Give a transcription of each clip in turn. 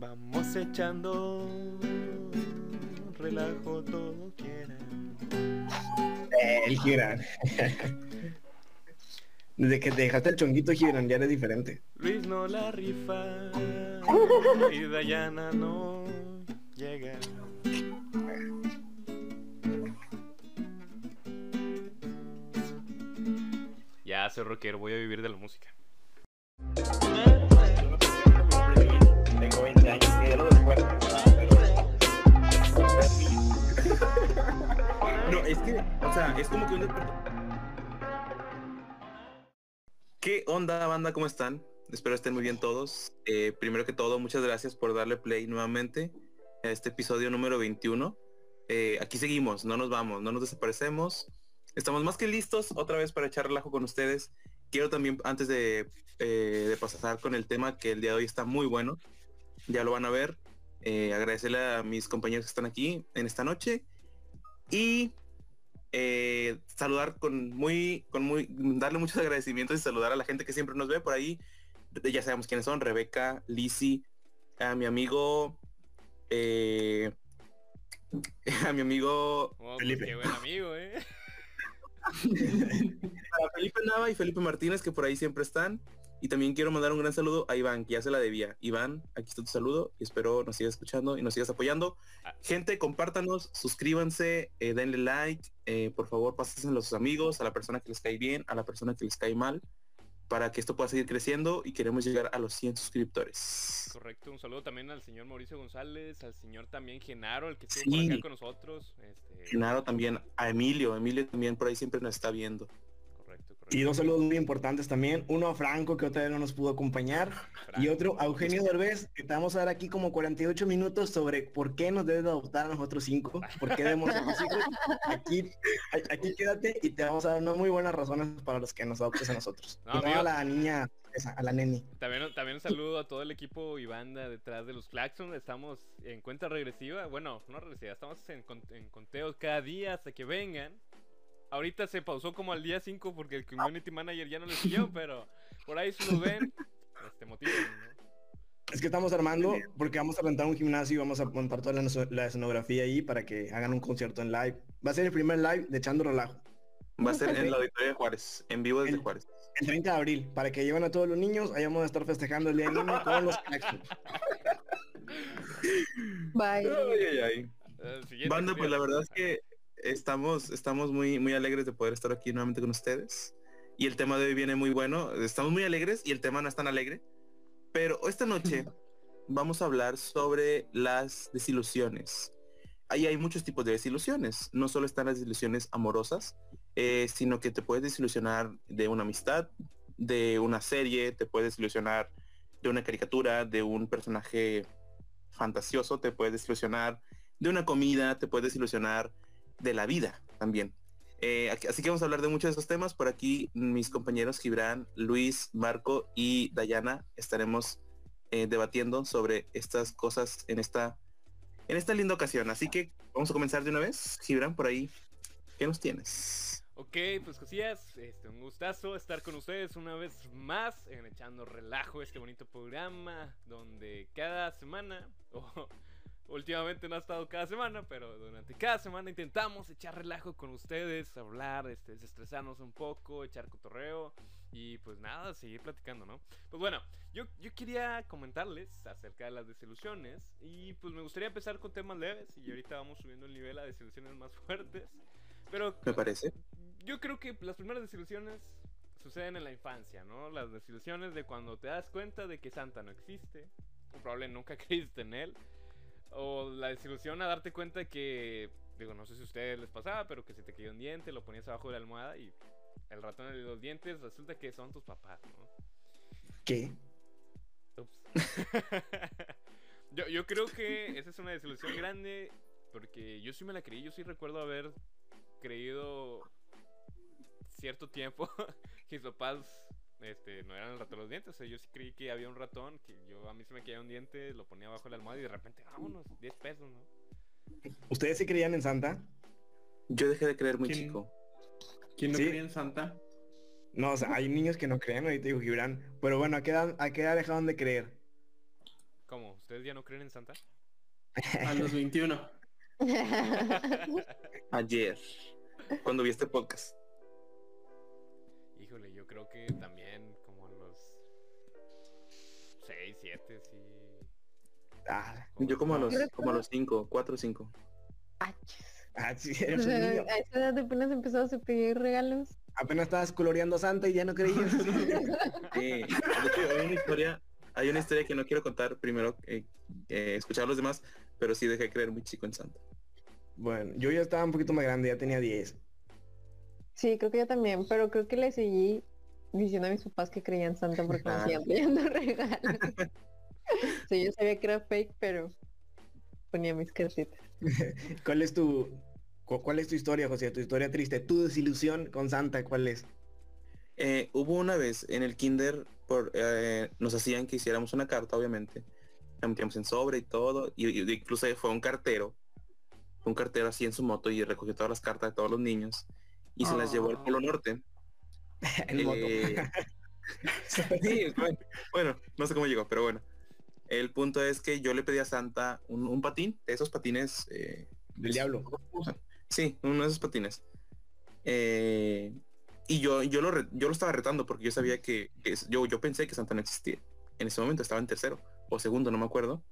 Vamos echando relajo todo quieran. El Gibran. Desde que te dejaste el chonguito Gibran ya eres diferente. Luis no la rifa y Dayana no llega. Ya soy rockero, voy a vivir de la música. Tengo 20 años y ya lo después. No, es que, o sea, es como que un ¿Qué onda, banda? ¿Cómo están? Espero estén muy bien todos. Eh, primero que todo, muchas gracias por darle play nuevamente a este episodio número 21. Eh, aquí seguimos, no nos vamos, no nos desaparecemos. Estamos más que listos otra vez para echar relajo con ustedes. Quiero también, antes de, eh, de pasar con el tema, que el día de hoy está muy bueno, ya lo van a ver, eh, agradecerle a mis compañeros que están aquí en esta noche y eh, saludar con muy, con muy, darle muchos agradecimientos y saludar a la gente que siempre nos ve por ahí. Ya sabemos quiénes son, Rebeca, Lisi, a mi amigo, eh, a mi amigo Oh, pues Felipe. qué buen amigo, eh. a Felipe Nava y Felipe Martínez que por ahí siempre están. Y también quiero mandar un gran saludo a Iván, que ya se la debía. Iván, aquí está tu saludo y espero nos sigas escuchando y nos sigas apoyando. Ah. Gente, compártanos, suscríbanse, eh, denle like, eh, por favor, pásenselo a sus amigos, a la persona que les cae bien, a la persona que les cae mal, para que esto pueda seguir creciendo y queremos llegar a los 100 suscriptores. Correcto, un saludo también al señor Mauricio González, al señor también Genaro, el que estuvo Sí. por acá con nosotros. Este, Genaro también, a Emilio, Emilio también por ahí siempre nos está viendo. Y dos saludos muy importantes también. Uno a Franco, que otra vez no nos pudo acompañar. Y otro a Eugenio Derbez, que te vamos a dar aquí como 48 minutos sobre por qué nos debes de adoptar a nosotros cinco, por qué debemos los hijos. Aquí, a- aquí quédate y te vamos a dar unas muy buenas razones para los que nos adoptes a nosotros. No, y no amigo. a la niña, esa, a la neni. También, también un saludo a todo el equipo y banda detrás de los Claxon. Estamos en cuenta regresiva. Bueno, no regresiva, estamos en, en conteos cada día hasta que vengan. Ahorita se pausó como al día 5 porque el community manager ya no le siguió, pero por ahí si lo ven, este motivo, Es que estamos armando porque vamos a rentar un gimnasio y vamos a montar toda la, escenografía ahí para que hagan un concierto en live. Va a ser el primer live de Echando Relajo. Va a ser en la auditoría de Juárez, en vivo desde Juárez. El 30 de abril, para que lleven a todos los niños, ahí vamos a estar festejando el Día del Niño con los Claxon. Bye. Ay, ay, ay. Eh, siguiente, Banda, pues la verdad es que estamos, estamos muy, muy alegres de poder estar aquí nuevamente con ustedes. Y el tema de hoy viene muy bueno. Estamos muy alegres y el tema no es tan alegre. Pero esta noche vamos a hablar sobre las desilusiones. Ahí hay muchos tipos de desilusiones. No solo están las desilusiones amorosas, eh, sino que te puedes desilusionar de una amistad, de una serie, te puedes desilusionar de una caricatura, de un personaje fantasioso, te puedes desilusionar de una comida, te puedes desilusionar de la vida también. Eh, así que vamos a hablar de muchos de esos temas. Por aquí mis compañeros Gibran, Luis, Marco y Dayana estaremos eh, debatiendo sobre estas cosas en esta, en esta linda ocasión. Así que vamos a comenzar de una vez. Gibran, por ahí, ¿qué nos tienes? Ok, pues cosillas, este, un gustazo estar con ustedes una vez más en Echando Relajo, este bonito programa donde cada semana, últimamente no ha estado cada semana, pero durante cada semana intentamos echar relajo con ustedes, hablar, este, desestresarnos un poco, echar cotorreo y pues nada, seguir platicando, ¿no? Pues bueno, yo, yo quería comentarles acerca de las desilusiones y pues me gustaría empezar con temas leves y ahorita vamos subiendo el nivel a desilusiones más fuertes. Pero Me parece. yo creo que las primeras desilusiones suceden en la infancia, ¿no? Las desilusiones de cuando te das cuenta de que Santa no existe, o probablemente nunca creíste en él, o la desilusión a darte cuenta que, digo, no sé si a ustedes les pasaba, pero que se te cayó un diente, lo ponías abajo de la almohada y el ratón de los dientes resulta que son tus papás, ¿no? ¿Qué? Ups. yo, yo creo que esa es una desilusión grande porque yo sí me la creí, yo sí recuerdo haber creído cierto tiempo que mis papás este, no eran el ratón de los dientes, o sea, yo sí creí que había un ratón, que yo a mí se me caía un diente, lo ponía abajo de la almohada y de repente, vámonos, 10 pesos, ¿no? ¿Ustedes se creían en Santa? Yo dejé de creer muy ¿Quién? chico. ¿Quién no Sí. creía en Santa? No, o sea, hay niños que no creen, ahorita digo Gibran. Pero bueno, ¿a qué edad, a qué edad dejaron de creer? ¿Cómo? ¿Ustedes ya no creen en Santa? A los 21. Ayer, cuando vi este podcast. Creo que también como a los 6, 7, sí. Ah, Yo como a los, como a los 5, 4 o 5. ah, sí, O eres un sea, niño. a esa edad apenas empezó a pedir regalos. Apenas estabas coloreando a Santa y ya no creías. Sí, hay una historia, hay una historia que no quiero contar primero, eh, eh, escuchar a los demás, pero sí dejé de creer muy chico en Santa. bueno, yo ya estaba un poquito más grande, ya tenía 10. Sí, creo que yo también, pero creo que le seguí diciendo a mis papás que creían en Santa porque me Ah. seguían pidiendo regalos. sí, yo sabía que era fake, pero ponía mis cartitas. ¿Cuál es tu cu- cuál es tu historia, José? Tu historia triste, tu desilusión con Santa, ¿cuál es? Eh, hubo una vez en el kinder, por, eh, nos hacían que hiciéramos una carta, obviamente. La metíamos en sobre y todo. Y, y incluso fue un cartero. Un cartero así en su moto y recogió todas las cartas de todos los niños. Y se las llevó al Ah. Polo Norte. Moto. Eh, sí, bueno, bueno, no sé cómo llegó, pero bueno. El punto es que yo le pedí a Santa un, un patín, de esos patines. eh, Del diablo. Sí, uno de esos patines. Eh, y yo, yo, lo, yo lo estaba retando porque yo sabía que, que yo, yo pensé que Santa no existía. En ese momento estaba en tercero o segundo, no me acuerdo.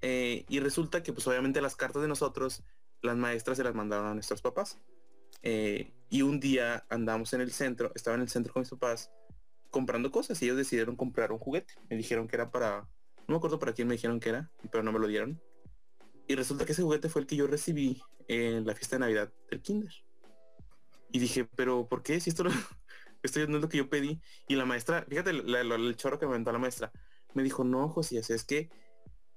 Eh, y resulta que pues obviamente las cartas de nosotros, las maestras se las mandaron a nuestros papás. Eh, y un día andamos en el centro, estaba en el centro con mis papás comprando cosas y ellos decidieron comprar un juguete. Me dijeron que era para, no me acuerdo para quién me dijeron que era, pero no me lo dieron. Y resulta que ese juguete fue el que yo recibí en la fiesta de Navidad del Kinder. Y dije, pero ¿por qué? Si esto, no- esto no es lo que yo pedí. Y la maestra, fíjate la- la- el chorro que me aventó la maestra, me dijo, no, Josías, es que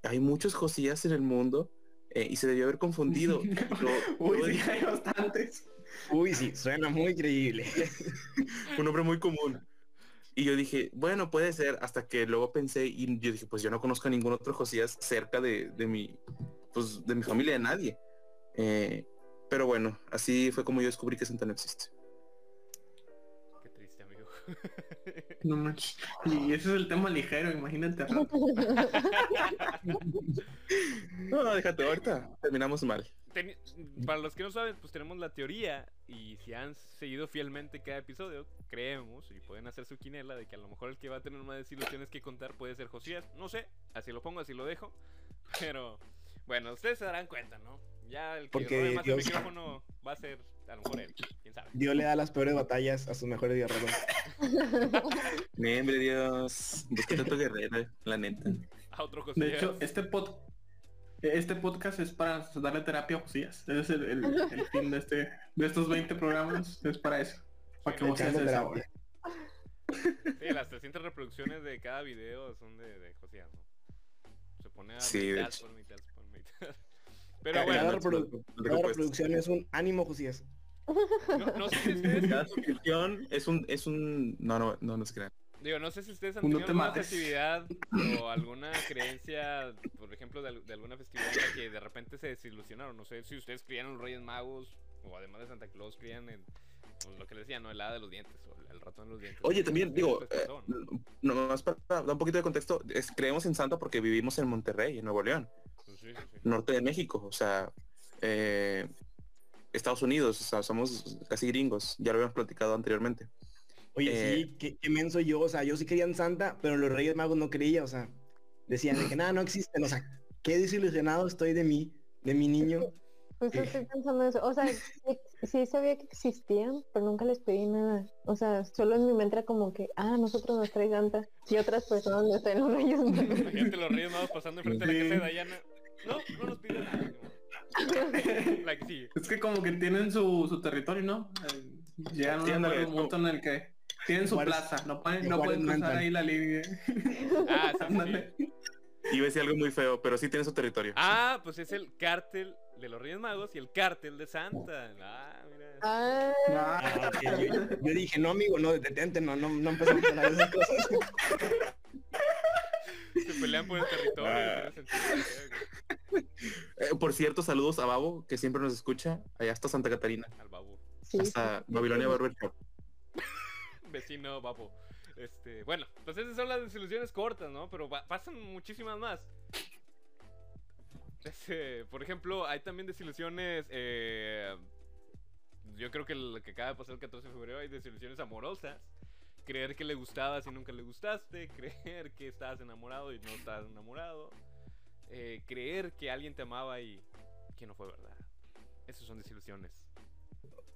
hay muchos Josías en el mundo eh, y se debió haber confundido. Uy, sí, hay bastantes. Uy, sí, suena muy creíble. un nombre muy común. Y yo dije, bueno, puede ser, hasta que luego pensé y yo dije, pues yo no conozco a ningún otro Josías cerca de, de mi, pues de mi familia, de nadie. Eh, pero bueno, así fue como yo descubrí que Santa no existe. Qué triste, amigo. No manches. Y ese es el tema ligero, imagínate. No, déjate, ahorita terminamos mal. Para los que no saben, pues tenemos la teoría y si han seguido fielmente cada episodio, creemos y pueden hacer su quinela de que a lo mejor el que va a tener más desilusiones que contar puede ser Josías. No sé, así lo pongo, así lo dejo. Pero bueno, ustedes se darán cuenta, ¿no? Ya el que Porque robe más Dios- el micrófono va a ser a lo mejor él, quién sabe. Dios le da las peores batallas a sus mejores guerreros. Miembre Dios, búsquete tu guerrero, la neta. A otro Josías. De hecho, este pod este podcast es para darle terapia a Josías. Ese es el, el- el fin de este de estos 20 programas. Es para eso. Para que Josías Echando se terapia. desahogue. Sí, las 300 reproducciones de cada video son de, de Josías, ¿no? Se pone a Sí, de mitad hecho. por mitad, por mitad. Pero Cada, bueno, reprodu- cada reproducción es un ánimo, Josías. no, no sé si ustedes Cada suscripción es un, es un, no, no, no nos crean. Digo, no sé si ustedes han No tenido te alguna mates. festividad o alguna creencia, por ejemplo, de, al- de alguna festividad en la que de repente se desilusionaron. No sé si ustedes creían en los Reyes Magos o además de Santa Claus creían en pues, lo que les decía, ¿no? El hada de los dientes o el ratón de los dientes. Oye, ¿A también digo, eh, pasó, no no? más para dar un poquito de contexto, es- creemos en Santa porque vivimos en Monterrey, en Nuevo León, Pues sí, sí, sí. norte de México, o sea, eh, Estados Unidos, o sea, somos casi gringos, ya lo habíamos platicado anteriormente. Oye, Eh, sí, qué, qué menso yo, o sea, yo sí creía en Santa, pero los Reyes Magos no creía, o sea, decían de que nada, no existen, o sea, qué desilusionado estoy de mí, de mi niño. Justo estoy pensando eso. O sea, sí, sí sabía que existían, pero nunca les pedí nada. O sea, solo en mi mente era como que, ah, nosotros nos trae Santa. Y otras personas nos traen los reyes. Magos. Imagínate los Reyes Magos pasando enfrente de la casa de Dayana. No, no nos piden nada. ni modo. La que sigue. Es que como que tienen su, su territorio, ¿no? Eh, Llegan a un mutuo en el que tienen su plaza, no pueden, no pueden cruzar Mantan. ahí la línea. Ah, sí, sí, sí. Iba a decir algo muy feo, pero sí tiene su territorio. Ah, pues es el cártel de los Reyes Magos y el cártel de Santa. Ah, mira. Ah, Ah, ok, yo, yo dije, no, amigo, no, detente, no, no, no empezamos de esas cosas. Se pelean por el territorio. Ah. Eh, por cierto, saludos a Babo, que siempre nos escucha, allá hasta Santa Catarina, Al babo. sí. hasta Babilonia Barber Shop. Vecino babo. Este, bueno, pues esas son las desilusiones cortas, ¿no? Pero pa- pasan muchísimas más. Este, por ejemplo, hay también desilusiones. eh, yo creo que lo que acaba de pasar el 14 de febrero hay desilusiones amorosas. Creer que le gustabas y nunca le gustaste. Creer que estabas enamorado y no estabas enamorado. eh, creer que alguien te amaba y que no fue verdad. Esas son desilusiones.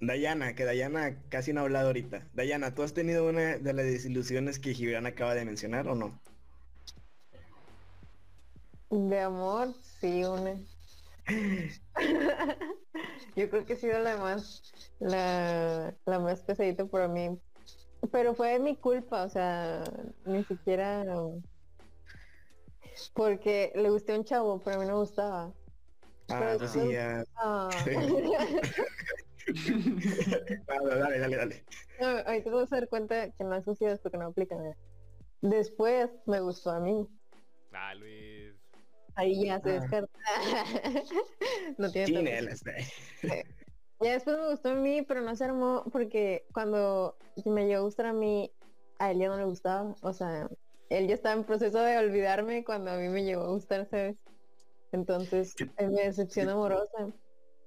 Dayana, que Dayana casi no ha hablado ahorita. Dayana, ¿tú has tenido una de las desilusiones que Gibran acaba de mencionar o no? De amor, sí, una. Yo creo que ha sido la más, la, la más pesadita para mí. Pero fue mi culpa, o sea, ni siquiera porque le gusté a un chavo, pero a mí no me gustaba. Ah, Pero sí, ya. Ah. Ah, dale, dale, dale. No, ahorita te vas a dar cuenta que no es porque no aplican. ¿eh? Después me gustó a mí. Ah, Luis. Ahí ya se Ah. descarta. no tiene este. Ya después me gustó a mí, pero no se armó porque cuando me llegó a gustar a mí, a él ya no le gustaba. O sea, él ya estaba en proceso de olvidarme cuando a mí me llegó a gustar, ¿sabes? Entonces, mi decepción amorosa.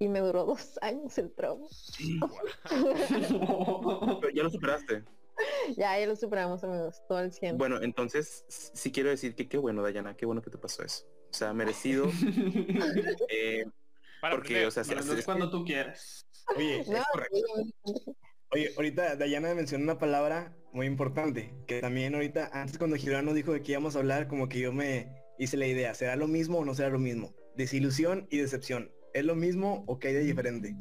Y me duró dos años el trauma. Pero ya lo superaste. Ya, ya lo superamos, amigos. Todo el 100. Bueno, entonces sí quiero decir que qué bueno, Dayana, qué bueno que te pasó eso. O sea, merecido. eh, Para porque, aprender. o sea, es cuando tú quieras. Oye, es No, correcto. Oye, ahorita Dayana mencionó una palabra muy importante, que también ahorita, antes cuando Gibran nos dijo de que íbamos a hablar, como que yo me hice la idea, ¿será lo mismo o no será lo mismo? Desilusión y decepción. ¿Es lo mismo o qué hay de diferente?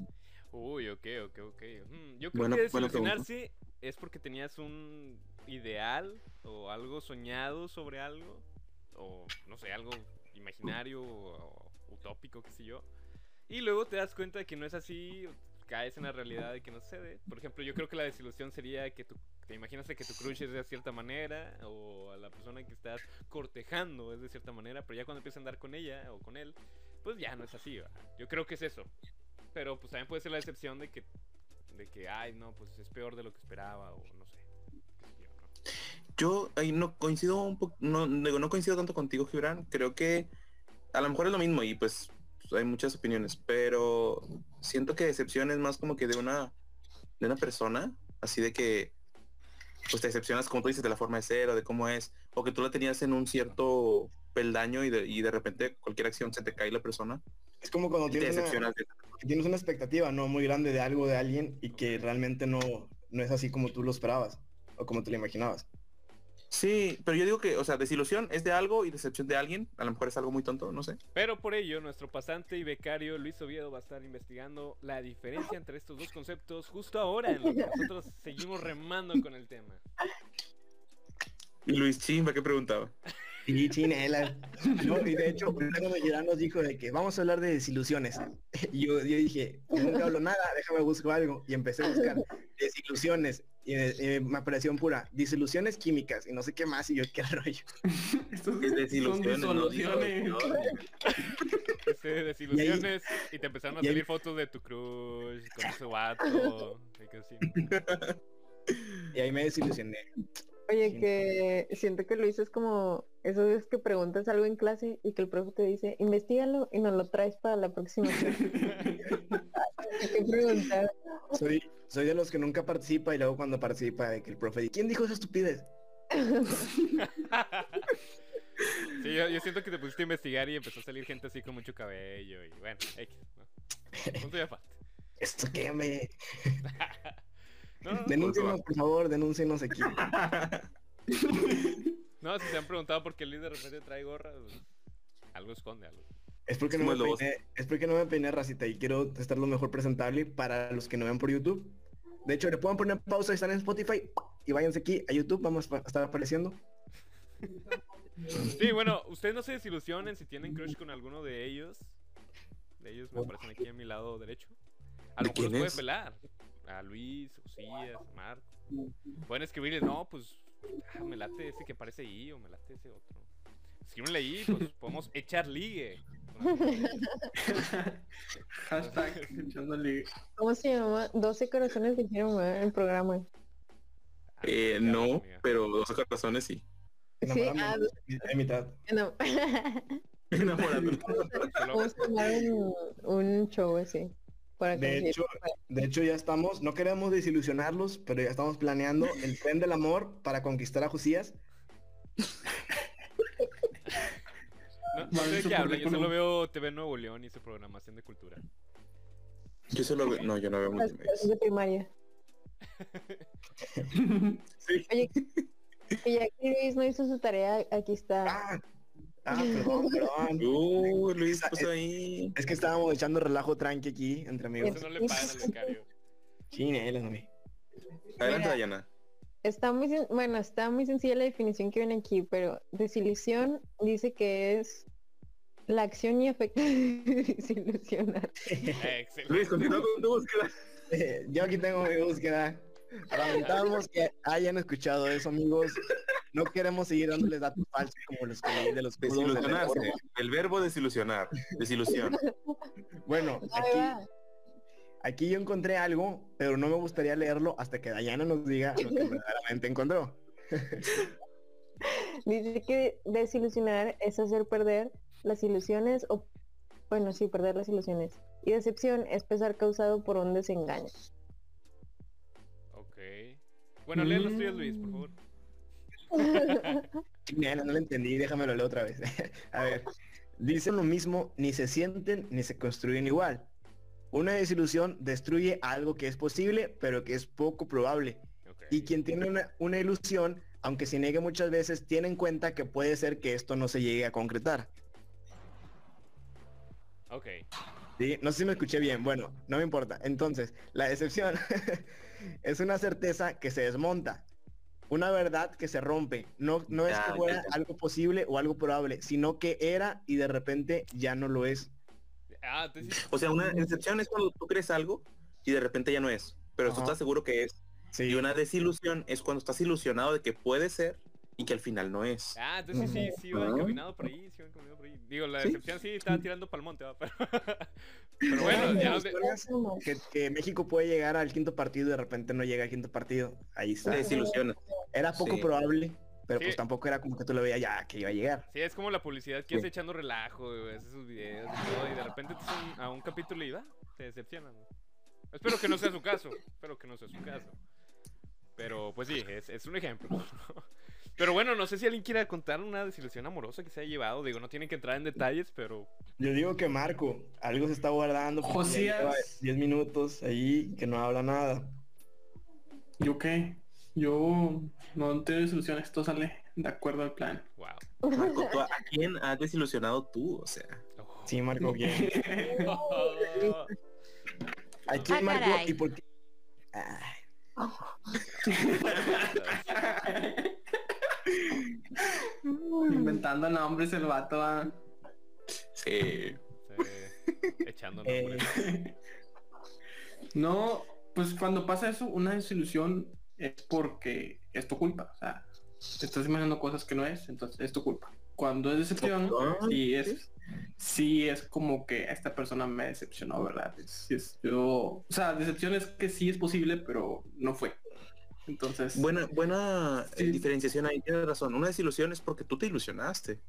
Uy, ok, ok, ok. Mm, yo creo Buena- que desilusionarse es porque tenías un ideal o algo soñado sobre algo. O no sé, algo imaginario o utópico, qué sé yo. Y luego te das cuenta de que no es así, caes en la realidad de que no sucede. Por ejemplo, yo creo que la desilusión sería que tú te imaginas que tu crush es de cierta manera o a la persona que estás cortejando es de cierta manera, pero ya cuando empiezas a andar con ella o con él, pues ya no es así. Yo creo que es eso. Pero pues también puede ser la decepción de que, de que, ay, no, pues es peor de lo que esperaba o no sé. yo, ahí no coincido un poco, no, no coincido tanto contigo, Gibran. Creo que a lo mejor es lo mismo y pues hay muchas opiniones, pero siento que decepción es más como que de una de una persona, así de que pues te decepcionas como tú dices de la forma de ser o de cómo es, o que tú la tenías en un cierto peldaño y de, y de repente cualquier acción se te cae la persona Es como cuando tienes una, tienes una expectativa no muy grande de algo de alguien y que realmente no, no es así como tú lo esperabas o como te lo imaginabas. Sí, pero yo digo que, o sea, desilusión es de algo y decepción de alguien. A lo mejor es algo muy tonto, no sé. Pero por ello, nuestro pasante y becario Luis Oviedo va a estar investigando la diferencia entre estos dos conceptos justo ahora en lo que nosotros seguimos remando con el tema. Y Luis Chimba, ¿qué preguntaba? Sí, chinela. No, y de hecho, cuando Gerard nos dijo de que vamos a hablar de desilusiones. Y yo, yo dije, nunca hablo nada, déjame busco algo. Y empecé a buscar desilusiones. Y eh, me apareció pura desilusiones químicas y no sé qué más. Y yo, qué rollo. Estos Es son desilusiones, no desilusiones y, te empezaron a ahí- salir fotos de tu crush con ese vato. y que así. Y ahí me desilusioné. Oye, que siento que Luis es como esos veces que preguntas algo en clase y que el profe te dice, investigalo y nos lo traes para la próxima preguntar. Soy, soy de los que nunca participa y luego cuando participa de que el profe dice, ¿quién dijo esa estupidez? Sí, yo, yo siento que te pusiste a investigar y empezó a salir gente así con mucho cabello y bueno, X, ¿no? Punto y aparte. Esto que me... No, no, Denúncienos, por favor, denúncienos aquí. no, si se han preguntado por qué Luis de repente trae gorra, pues, algo esconde, algo. Es porque, no me peiné, es porque no me peiné racita y quiero estar lo mejor presentable para los que no vean por YouTube. De hecho, le pueden poner pausa y están en Spotify y váyanse aquí a YouTube, vamos a estar apareciendo. Sí, bueno, ustedes no se desilusionen si tienen crush con alguno de ellos. De ellos me aparecen aquí a mi lado derecho. A ¿De lo mejor los puede pelar. A Luis, Josías, a Marco. Pueden escribirle, no, pues ah, me late ese que aparece ahí o me late ese otro. Escríbenle ahí, pues podemos echar ligue. Hashtag echando ligue. ¿Cómo se llama? 12 corazones dijeron ¿verdad? el programa. Eh, Amiga, no, amiga. pero dos corazones sí. Sí, ah, mitad. no. Enamorado. Vamos a tomar un, un show así. Para De hecho, de hecho ya estamos, no queremos desilusionarlos, pero ya estamos planeando el tren del amor para conquistar a Josías. No, sé de qué habla, yo solo veo TV Nuevo León y su programación de cultura. Yo solo veo, no, yo no veo multimedia. de primaria. Sí. Oye, y ya que Luis no hizo su tarea, aquí está. Ah, ah, perdón, perdón. Uh, Luis puso ahí. Es que estábamos echando relajo tranqui aquí entre amigos. Eso no le pagan al becario. Chinelas, mami. Adelante. Dayana. Está muy, bueno, está muy sencilla la definición que viene aquí, pero desilusión dice que es la acción y efecto de desilusionar. Excelente. Luis, continúa con tu búsqueda. Yo aquí tengo mi búsqueda. Lamentamos que hayan escuchado eso, amigos. No queremos seguir dándoles datos falsos como los que leí de los la Desilusionarse. El verbo desilusionar. Desilusión. Bueno, aquí, aquí yo encontré algo, pero no me gustaría leerlo hasta que Dayana nos diga lo que verdaderamente encontró. Dice que desilusionar es hacer perder las ilusiones o, bueno, sí, perder las ilusiones. Y decepción es pesar causado por un desengaño. Ok. Bueno, lee los tuyos, Luis, por favor. No lo entendí, déjamelo leer otra vez. A ver, dicen lo mismo, ni se sienten ni se construyen igual. Una desilusión destruye algo que es posible, pero que es poco probable. Y quien tiene una, una ilusión, aunque se niegue muchas veces, tiene en cuenta que puede ser que esto no se llegue a concretar. Ok. ¿Sí? No sé si me escuché bien. Bueno, no me importa. Entonces, la decepción es una certeza que se desmonta. Una verdad que se rompe. No, no es Ya, que fuera ya. algo posible o algo probable, sino que era y de repente ya no lo es. Ah, O sea, una decepción es cuando tú crees algo y de repente ya no es. Pero tú Ajá. estás seguro que es. Y una desilusión es cuando estás ilusionado de que puede ser y que al final no es. Ah, entonces sí, sí iba Ujú. encaminado por ahí, sí iba encaminado por ahí. Digo, la Sí. decepción sí estaba tirando para el monte, ¿va? Pero, pero bueno, ya que, que México puede llegar al quinto partido y de repente no llega al quinto partido. Ahí está. Te desilusionas. Era poco Sí. probable, pero Sí. pues tampoco era como que tú lo veías ya que iba a llegar. Sí, es como la publicidad que Sí. hace echando relajo, güey, hace sus videos y todo, y de repente te a un capítulo y va, te decepcionan. ¿no? Espero que no sea su caso, espero que no sea su caso. Pero pues sí, es, es un ejemplo. Pero bueno, no sé si alguien quiera contar una desilusión amorosa que se haya llevado. Digo, no tienen que entrar en detalles, pero Yo digo que Marco, algo se está guardando. Josías. lleva 10 minutos ahí que no habla nada. ¿Yo qué? Yo no te desilusiones, esto sale de acuerdo al plan. wow. Marco, ¿tú ¿a quién has desilusionado tú? O sea, Oh. Sí, Marco, bien. ¿A quién, Ah, Marco? caray. ¿Y por qué? Ay, Inventando nombres el vato. ah. sí. Sí, echando Eh, nombres. No, pues cuando pasa eso, una desilusión es porque es tu culpa. O sea, te estás imaginando cosas que no es, entonces es tu culpa. Cuando es decepción, sí es, sí es como que esta persona me decepcionó, ¿verdad? Es, sí es- yo, o sea, decepción es que sí es posible, pero no fue. Entonces, Buena, buena eh, Sí. diferenciación ahí, tienes razón. Una desilusión es porque tú te ilusionaste.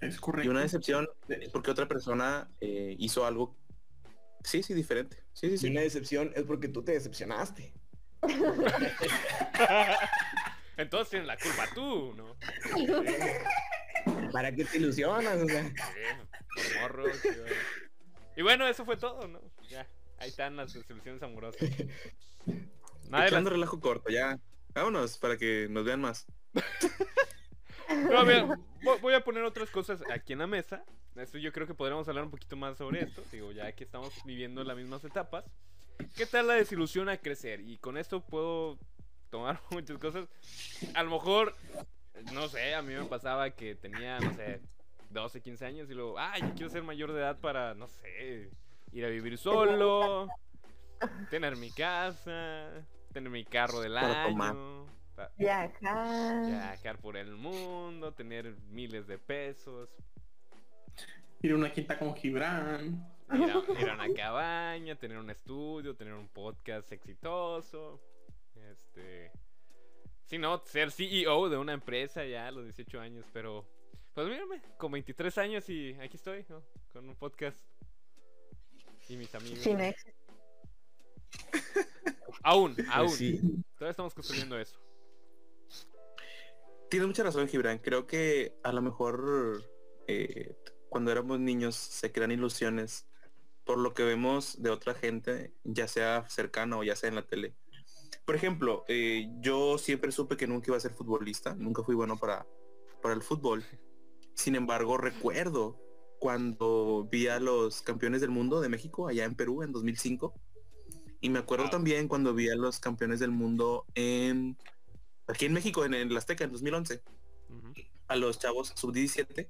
es correcto. Y una decepción es porque otra persona eh, hizo algo. Sí, sí, diferente. Sí, sí, Y sí. una decepción es porque tú te decepcionaste. Entonces tienes la culpa tú, ¿no? ¿Para qué te ilusionas? O sea, Sí. Y bueno, eso fue todo, ¿no? Ya, ahí están las desilusiones amorosas. Nada Echando las- relajo corto, ya. Vámonos para que nos vean más. No, mira, vo- voy a poner otras cosas aquí en la mesa. Esto yo creo que podríamos hablar un poquito más sobre esto. Digo, ya que estamos viviendo las mismas etapas. ¿Qué tal la desilusión a crecer? Y con esto puedo tomar muchas cosas. A lo mejor, no sé, a mí me pasaba que tenía, no sé, 12, 15 años y luego, ah, yo quiero ser mayor de edad para, no sé, ir a vivir solo, tener mi casa, tener mi carro del año. Viajar. viajar por el mundo, tener miles de pesos, Ir a una quinta con Gibran. ir a, ir a una cabaña, tener un estudio, tener un podcast exitoso, Este. Sí, no, ser CEO de una empresa ya a los 18 años, pero. Pues mírame, con 23 años y aquí estoy, ¿no? Con un podcast. Y mis amigos. Sin éxito. Aún, aún. Pues sí. Todavía estamos construyendo eso. Tienes mucha razón, Gibran. Creo que a lo mejor eh, cuando éramos niños se crean ilusiones por lo que vemos de otra gente, ya sea cercana o ya sea en la tele. Por ejemplo, eh, yo siempre supe que nunca iba a ser futbolista, nunca fui bueno para, para el fútbol. Sin embargo, recuerdo cuando vi a los campeones del mundo de México allá en Perú en 2005. Y me acuerdo Wow. también cuando vi a los campeones del mundo en aquí en México, en, el Azteca, en 2011 Ujú. a los chavos sub-17.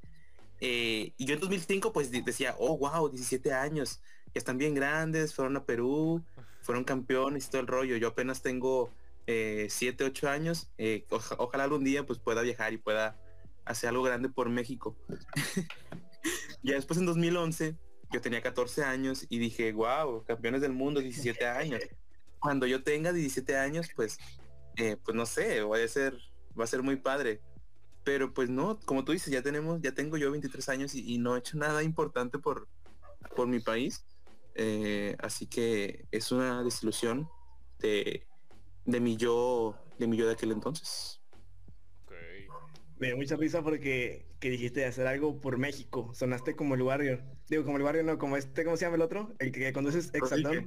eh, y yo en 2005 pues decía, oh, wow, 17 años, ya están bien grandes, fueron a Perú, fueron campeones y todo el rollo. Yo apenas tengo eh, 7, 8 años. eh, oja- ojalá algún día pues pueda viajar y pueda hacer algo grande por México. ya después en 2011 yo tenía 14 años y dije, wow, campeones del mundo, 17 años. Cuando yo tenga 17 años, pues, eh, pues no sé, voy a ser, va a ser muy padre. Pero pues no, como tú dices, ya tenemos, ya tengo yo 23 años y, no he hecho nada importante por, por mi país. Eh, así que es una desilusión de, de mi yo, de mi yo de aquel entonces. Me dio mucha risa porque que dijiste de hacer algo por México. Sonaste como el Warrior. Digo, como el Warrior, no, como este, ¿cómo se llama el otro? El que cuando es exaltado.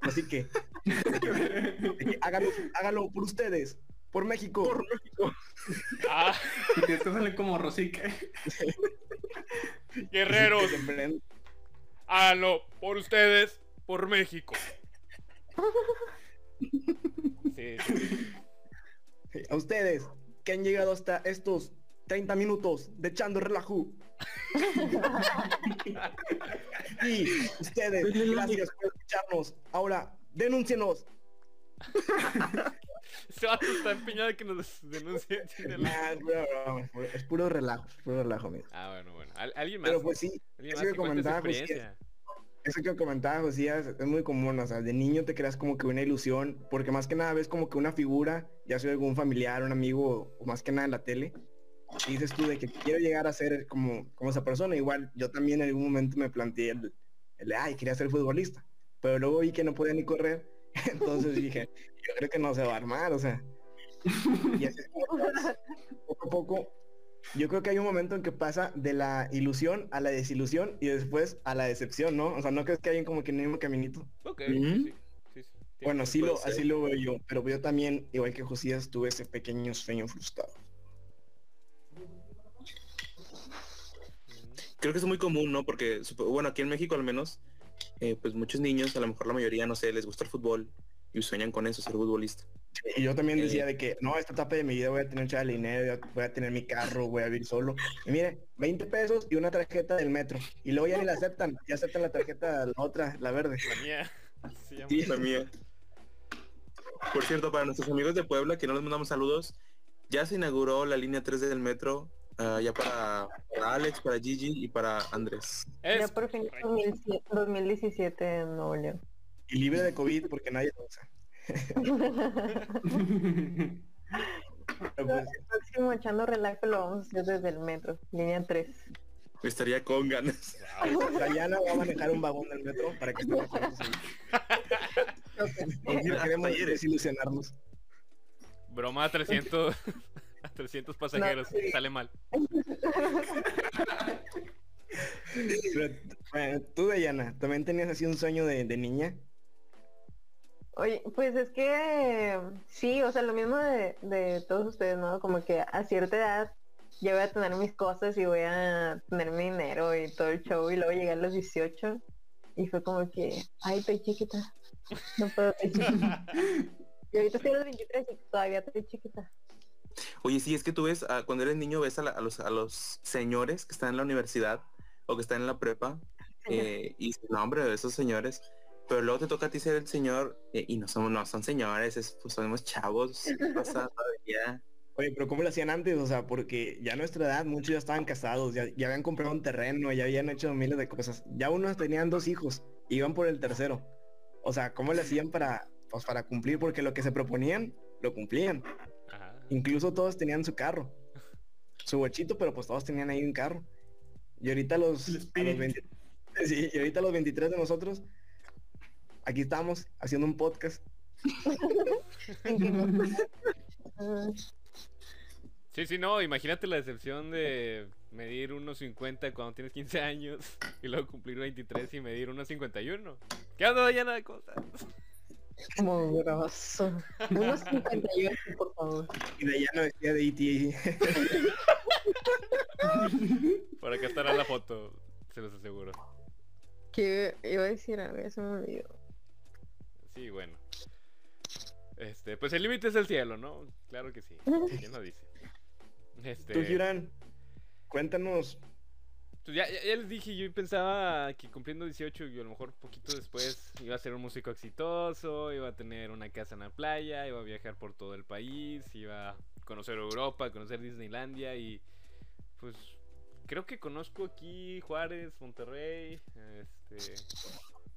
Así que, hágalo, hágalo por ustedes, por México. Por México. Ah, Y que salir como Rosique. guerreros, háganlo por ustedes, por México. Sí, sí. A ustedes que han llegado hasta estos 30 minutos de echando relajo. y ustedes, gracias por escucharnos. Ahora, denúncienos. Ese vato está empeñado de que nos denuncien. Nah, es, puro- relajo, es puro relajo, amigo. Ah, bueno, bueno. Al- ¿Alguien más? Pero pues sí, ¿Alguien más que que su pues, experiencia? Eso que comentaba Josías es muy común, o sea, de niño te creas como que una ilusión, porque más que nada ves como que una figura, ya sea algún familiar, un amigo, o más que nada en la tele, y dices tú de que quiero llegar a ser como, como esa persona, igual yo también en algún momento me planteé el, el ay, quería ser futbolista, pero luego vi que no podía ni correr, entonces dije, yo creo que no se va a armar, o sea, y así es como vas, poco a poco yo creo que hay un momento en que pasa de la ilusión a la desilusión y después a la decepción, ¿no? O sea, ¿no crees que hay como que en el mismo caminito? Ok, Ujú. sí, sí, sí, sí. Bueno, así lo, ser. así lo veo yo, pero yo también, igual que Josías, tuve ese pequeño sueño frustrado. Creo que es muy común, ¿no? Porque, bueno, aquí en México al menos, eh, pues muchos niños, a lo mejor la mayoría, no sé, les gusta el fútbol y sueñan con eso, ser futbolista. Y yo también Eh. decía de que, no, esta etapa de mi vida voy a tener un dinero, voy a tener mi carro, voy a vivir solo. Y mire, 20 pesos y una tarjeta del metro. Y luego ya ni la aceptan, ya aceptan la tarjeta, la otra, la verde. La mía. Sí, la mía. Por cierto, para nuestros amigos de Puebla, que no les mandamos saludos, ya se inauguró la línea 3 del metro, ah, ya para, para Alex, para Gigi y para Andrés. Es Ya por fin correcto. 2007 2017 en Nuevo León. Y libre de COVID porque nadie lo usa. Pues, El próximo echando relajo lo vamos a hacer desde el metro, línea 3. Estaría con ganas. Dayana va a manejar un vagón del metro para que estemos No queremos desilusionarnos. Broma a 300, a 300 pasajeros. sí. Sale mal. Pero, bueno, tú, Dayana, ¿también tenías así un sueño de, de niña? Oye, pues es que sí, o sea, lo mismo de, de todos ustedes, ¿no? Como que a cierta edad ya voy a tener mis cosas y voy a tener mi dinero y todo el show y luego llegué a los 18 y fue como que, ay, estoy chiquita, no puedo, estoy chiquita. Y ahorita estoy a los 23 y todavía estoy chiquita. Oye, sí, es que tú ves, ah, cuando eres niño ves a, la- a los, a los señores que están en la universidad o que están en la prepa eh, y no, hombre, esos señores. Pero luego te toca a ti ser el señor eh, y no somos, no son señores, es, pues somos chavos. ¿qué pasa todavía? Oye, pero ¿cómo lo hacían antes? O sea, porque ya a nuestra edad muchos ya estaban casados, ya, ya habían comprado un terreno, ya habían hecho miles de cosas. Ya unos tenían dos hijos, iban por el tercero. O sea, ¿cómo le hacían para, pues, para cumplir? Porque lo que se proponían lo cumplían. Ajá. Incluso todos tenían su carro. Su bochito, pero pues todos tenían ahí un carro. Y ahorita los, a los espíritu. 20 sí, y ahorita los 23 de nosotros, aquí estamos haciendo un podcast. Sí, sí, no, imagínate la decepción de medir 1.50 cuando tienes 15 años y luego cumplir 23 y medir 1.51. ¿Qué anda llena de cosas? Como grosso. Unos 58, por favor. Y de allá no decía de E.T. Por acá estará la foto, se los aseguro. Que iba a decir algo, ya se me olvidó. Sí, bueno. Este, pues el límite es el cielo, ¿no? Claro que sí. ¿Quién lo dice? Este, Tú, Girán, cuéntanos. pues ya, ya- ya les dije, yo pensaba que cumpliendo 18 y a lo mejor poquito después iba a ser un músico exitoso, iba a tener una casa en la playa, iba a viajar por todo el país, iba a conocer Europa, conocer Disneylandia y pues creo que conozco aquí Juárez, Monterrey, este,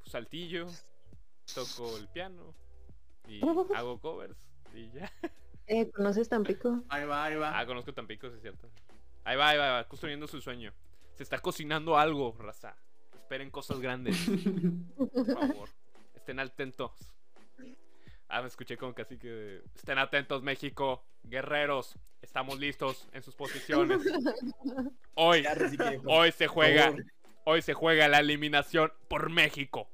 Saltillo, toco el piano y hago covers y ya. Eh, ¿Conoces Tampico? Ahí va, ahí va. Ah, conozco Tampico, sí es cierto. Ahí va, ahí va, ahí va, construyendo su sueño. Se está cocinando algo, raza. Esperen cosas grandes, por favor. Estén atentos. Ah, me escuché como casi que... Estén atentos, México. Guerreros, estamos listos en sus posiciones. Hoy, hoy se juega, hoy se juega la eliminación por México.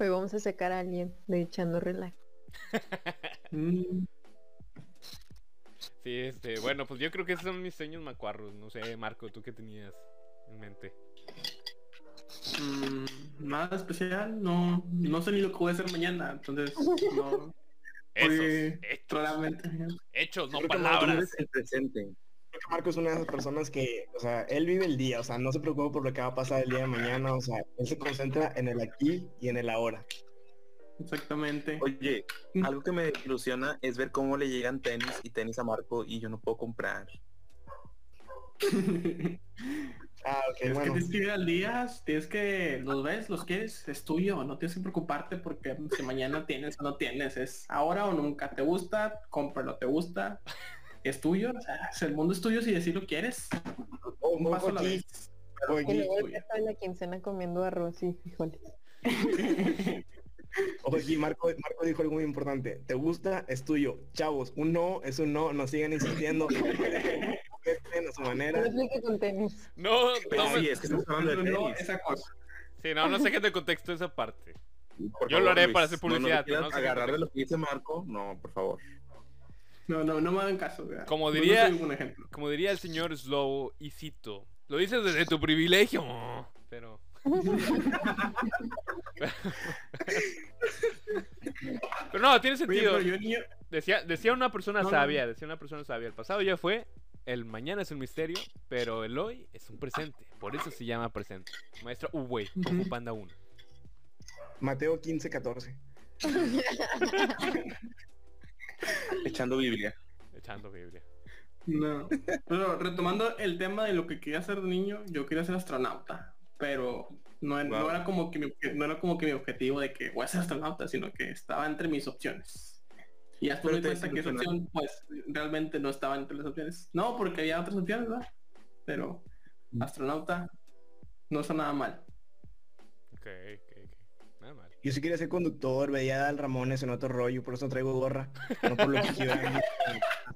Hoy vamos a sacar a alguien de echando relax. Mm, Sí, este, bueno, pues yo creo que esos son mis sueños macuarros. No sé, Marco, ¿tú qué tenías en mente? mm, nada especial, no, no sé ni lo que voy a hacer mañana, entonces no. Esos, Oye, hechos, hechos, no palabras. El presente. Creo que Marco es una de esas personas que, o sea, él vive el día, o sea, no se preocupa por lo que va a pasar el día de mañana, o sea, él se concentra en el aquí y en el ahora. Exactamente. Oye, algo que me ilusiona es ver cómo le llegan tenis y tenis a Marco y yo no puedo comprar. Ah, ok, Tienes bueno. que escribir al día, tienes que, los ves, los quieres, es tuyo, no tienes que preocuparte porque si mañana tienes o no tienes, es ahora o nunca, te gusta, cómpralo, te gusta, es tuyo, o sea, el mundo es tuyo si así lo quieres, Oh, un paso a la vez. en la quincena comiendo arroz y frijoles. aquí, Marco, Marco dijo algo muy importante. ¿Te gusta? Es tuyo. Chavos, un no es un no, no sigan insistiendo. A su manera. No explique con tenis. No, no, me- sí, es que estamos hablando de No, tenis. esa cosa. sí, no, no saquen de contexto esa parte. Por Yo lo haré para hacer No, no publicidad, no sé qué agarrar de lo que dice Marco, no, por favor. No, no, no me hagan caso. Como no- no diría- soy un ejemplo. Como diría el señor Slow, y cito, lo dices desde tu privilegio, pero... pero no, tiene sentido. yo Decía, decía una persona No, no, sabia, decía una persona sabia, el pasado ya fue, el mañana es un misterio, pero el hoy es un presente. Por eso se llama presente. Maestra Uwey, Fu Ujú. Panda 1. Mateo 15, 14. Echando Biblia. Echando Biblia. No. Pero retomando el tema de lo que quería hacer de niño, yo quería ser astronauta, pero no, no era como que mi, no era como que mi objetivo de que voy a ser astronauta, sino que estaba entre mis opciones. Y después me cuenta que esa opción, pues, realmente no estaba entre las opciones. No, porque había otras opciones, ¿verdad? Pero Mm. astronauta no está nada mal. Ok, Yo sí quería ser conductor, veía al Ramones en otro rollo, por eso no traigo gorra. No por lo que hace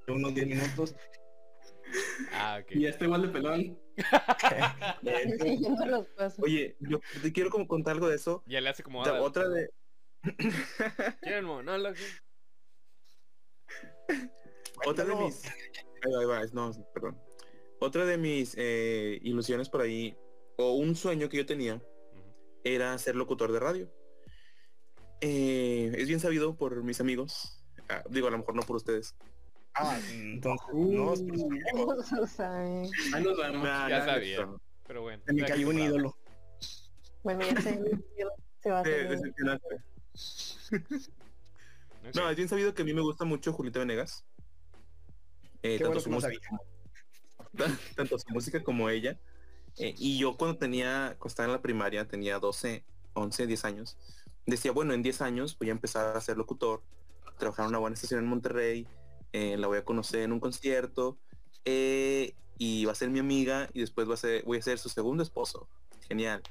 unos 10 minutos. Ah, ok. Y está igual de pelón. Oye, yo te quiero como contar algo de eso. Ya le hace como... Otra de... ¿Quieren monólogo? Otra de mis... Ahí va, ahí va, no, perdón. Otra de mis eh, ilusiones por ahí, o un sueño que yo tenía, era ser locutor de radio. Eh, es bien sabido por mis amigos. ah, digo, a lo mejor no por ustedes. Ah, entonces, no, es por su- No. Nah, ya sabía. no. Pero bueno. se me ya cayó un ídolo. Bueno, ya sé. Se va a. No, es bien sabido que a mí me gusta mucho Julieta Venegas. Eh, tanto, bueno su música, como- tanto su música como ella. Eh, y yo cuando tenía, cuando estaba en la primaria, tenía 12, 11, 10 años, decía, bueno, en 10 años voy a empezar a ser locutor trabajar en una buena estación en Monterrey, eh, la voy a conocer en un concierto eh, y va a ser mi amiga y después va a ser, voy a ser su segundo esposo. Genial.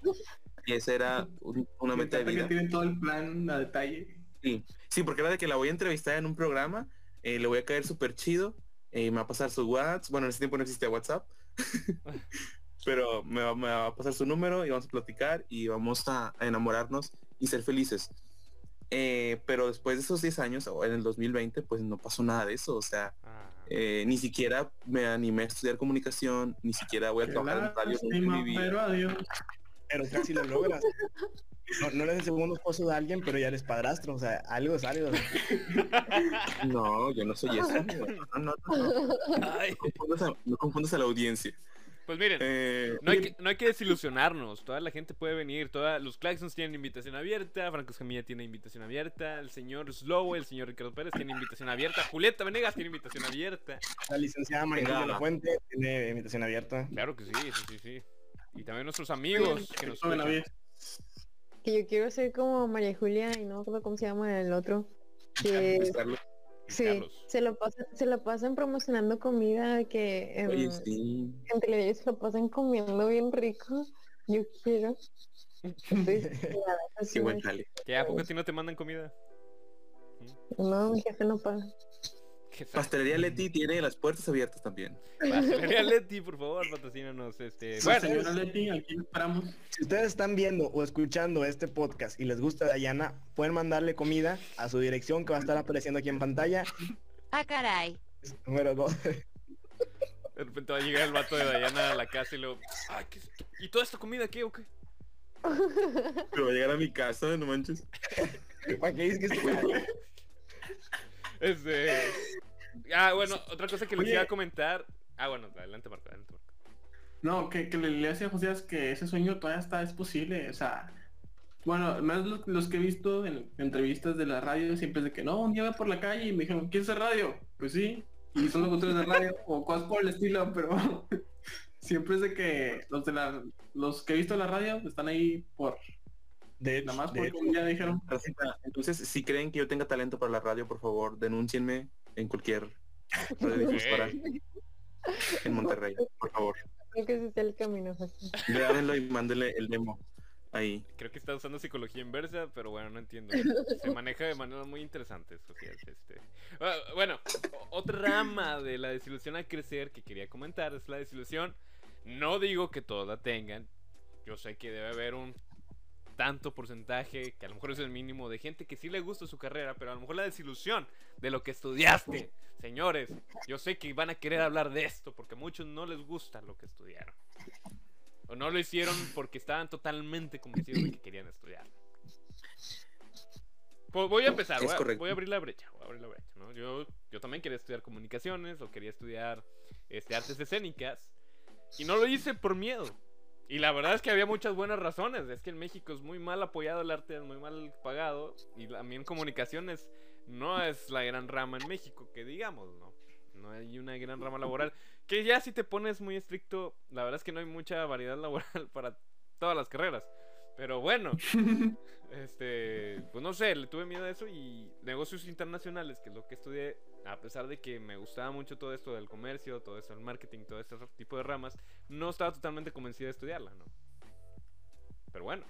Y esa era un- una meta de vida. que tienen todo el plan a detalle. Sí, sí, porque era de que la voy a entrevistar en un programa, eh, le voy a caer súper chido, eh, me va a pasar su WhatsApp, bueno, en ese tiempo no existía WhatsApp, pero me va, me va a pasar su número y vamos a platicar y vamos a, a enamorarnos y ser felices. Eh, pero después de esos 10 años, o en el 2020, pues no pasó nada de eso, o sea, Ah, eh, ni siquiera me animé a estudiar comunicación, ni siquiera voy a Qué trabajar en radio pero adiós. Pero casi lo logras. No, no eres el segundo esposo de alguien, pero ya eres padrastro. O sea, algo es algo. No, yo no soy eso. No, no, no, no. ay. No confundas a, no confundas a la audiencia. Pues miren, Eh, No hay, que, no hay que desilusionarnos, toda la gente puede venir, toda, los Claxons tienen invitación abierta, Franco Escamilla tiene invitación abierta, el señor Slow, el señor Ricardo Pérez tiene invitación abierta, Julieta Venegas tiene invitación abierta. La licenciada María de la Fuente tiene invitación abierta. Claro que sí, sí, sí, sí. Y también nuestros amigos que nos. Que yo quiero ser como María Julia y no me acuerdo cómo se llama el otro. Que. Sí, se lo pasan, se lo pasan promocionando comida que en, Oye, sí. en televisión se lo pasan comiendo bien rico. Yo quiero. Qué buen de- jale. ¿Qué? ¿A poco a ti no te mandan comida? No, mi jefe no paga. Pastelería Leti tiene las puertas abiertas también. Pastelería Leti, por favor, patrocínanos. Este, bueno, señora Leti, aquí lo esperamos. Si ustedes están viendo o escuchando este podcast y les gusta Dayana, pueden mandarle comida a su dirección que va a estar apareciendo aquí en pantalla. Ah, caray. Número dos. de repente va a llegar el vato de Diana a la casa y luego, ay, ¿qué es- ¿y toda esta comida qué o qué? Pero va a llegar a mi casa, no manches. ¿Para qué dices que es Este. Ah, bueno, otra cosa que les Oye. iba a comentar. Ah, bueno, adelante, Marco, adelante, Marco. No, que, que le, decía a Josías que ese sueño todavía está, es posible, o sea, bueno, menos los, los que he visto en entrevistas de la radio siempre es de que no, un día voy por la calle y me dijeron, ¿quién es radio? Pues sí, y son locutores de radio o cosas por el estilo, pero siempre es de que los de la, los que he visto en la radio están ahí por, De, nada más de porque un día dijeron, Entonces, si creen que yo tenga talento para la radio, por favor, denúncienme en cualquier radiodifusora en Monterrey, por favor. Creo que ese es el camino. Grábenlo y mándenle el demo ahí. Creo que está usando psicología inversa, pero bueno, no entiendo. Se maneja de maneras muy interesantes. Socias, este. Ah, Bueno, otra rama de la desilusión a crecer que quería comentar es la desilusión. No digo que todos la tengan. Yo sé que debe haber un tanto porcentaje, que a lo mejor es el mínimo, de gente que sí le gusta su carrera, pero a lo mejor la desilusión de lo que estudiaste. Señores, yo sé que van a querer hablar de esto porque a muchos no les gusta lo que estudiaron. O no lo hicieron porque estaban totalmente convencidos de que querían estudiar. Pues voy a empezar, voy a, correcto. voy a abrir la brecha, voy a abrir la brecha, ¿no? Yo, yo también quería estudiar comunicaciones o quería estudiar este, artes escénicas y no lo hice por miedo. Y la verdad es que había muchas buenas razones. Es que en México es muy mal apoyado el arte, es muy mal pagado. Y también comunicaciones no es la gran rama en México, que digamos, ¿no? No hay una gran rama laboral. Que ya si te pones muy estricto, la verdad es que no hay mucha variedad laboral para todas las carreras. Pero bueno, este, pues no sé, le tuve miedo a eso y negocios internacionales, que es lo que estudié, a pesar de que me gustaba mucho todo esto del comercio, todo esto del marketing, todo este tipo de ramas, no estaba totalmente convencido de estudiarla, ¿no? Pero bueno,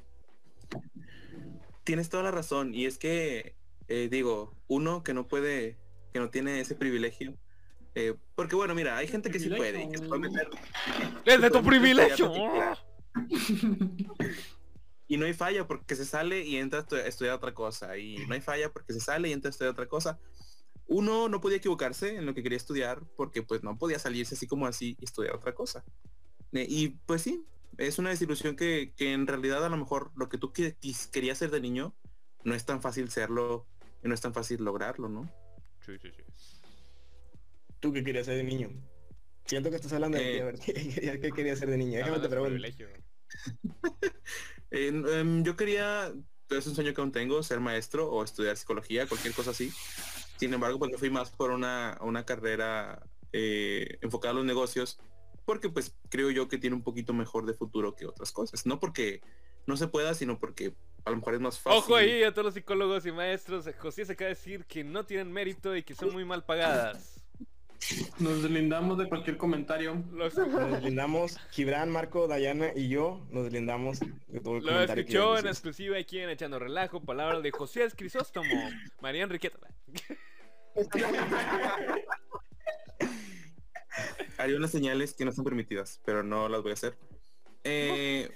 Tienes toda la razón. Y es que, eh, digo, uno que no puede, que no tiene ese privilegio. eh, porque bueno, mira, hay gente que sí puede. y que se puede meter- ¡Es de tu privilegio! Y no hay falla porque se sale y entra a estudiar otra cosa. Y no hay falla porque se sale y entra a estudiar otra cosa. Uno no podía equivocarse en lo que quería estudiar porque pues no podía salirse así como así y estudiar otra cosa. Eh, y pues sí, es una desilusión que, que en realidad a lo mejor lo que tú que- querías ser de niño no es tan fácil serlo y no es tan fácil lograrlo, ¿no? Sí, sí, sí. ¿Tú qué querías ser de niño? Siento que estás hablando de ti, Eh, a ver, ¿qué, qué querías ser de niño? Déjame te pregunto. Eh, em, yo quería, es un sueño que aún tengo, ser maestro o estudiar psicología, cualquier cosa así. Sin embargo, pues me fui más por una, una carrera eh, enfocada a los negocios, porque pues creo yo que tiene un poquito mejor de futuro que otras cosas. No porque no se pueda, sino porque a lo mejor es más fácil. Ojo ahí a todos los psicólogos y maestros. José se acaba de decir que no tienen mérito y que son muy mal pagadas. Nos deslindamos de cualquier comentario. Los- Nos deslindamos, Gibran, Marco, Dayana y yo nos deslindamos de todo el Lo comentario que escuchó en exclusiva aquí en Echando Relajo, palabras de José Crisóstomo, María Enriqueta. Hay unas señales que no son permitidas, pero no las voy a hacer. Eh,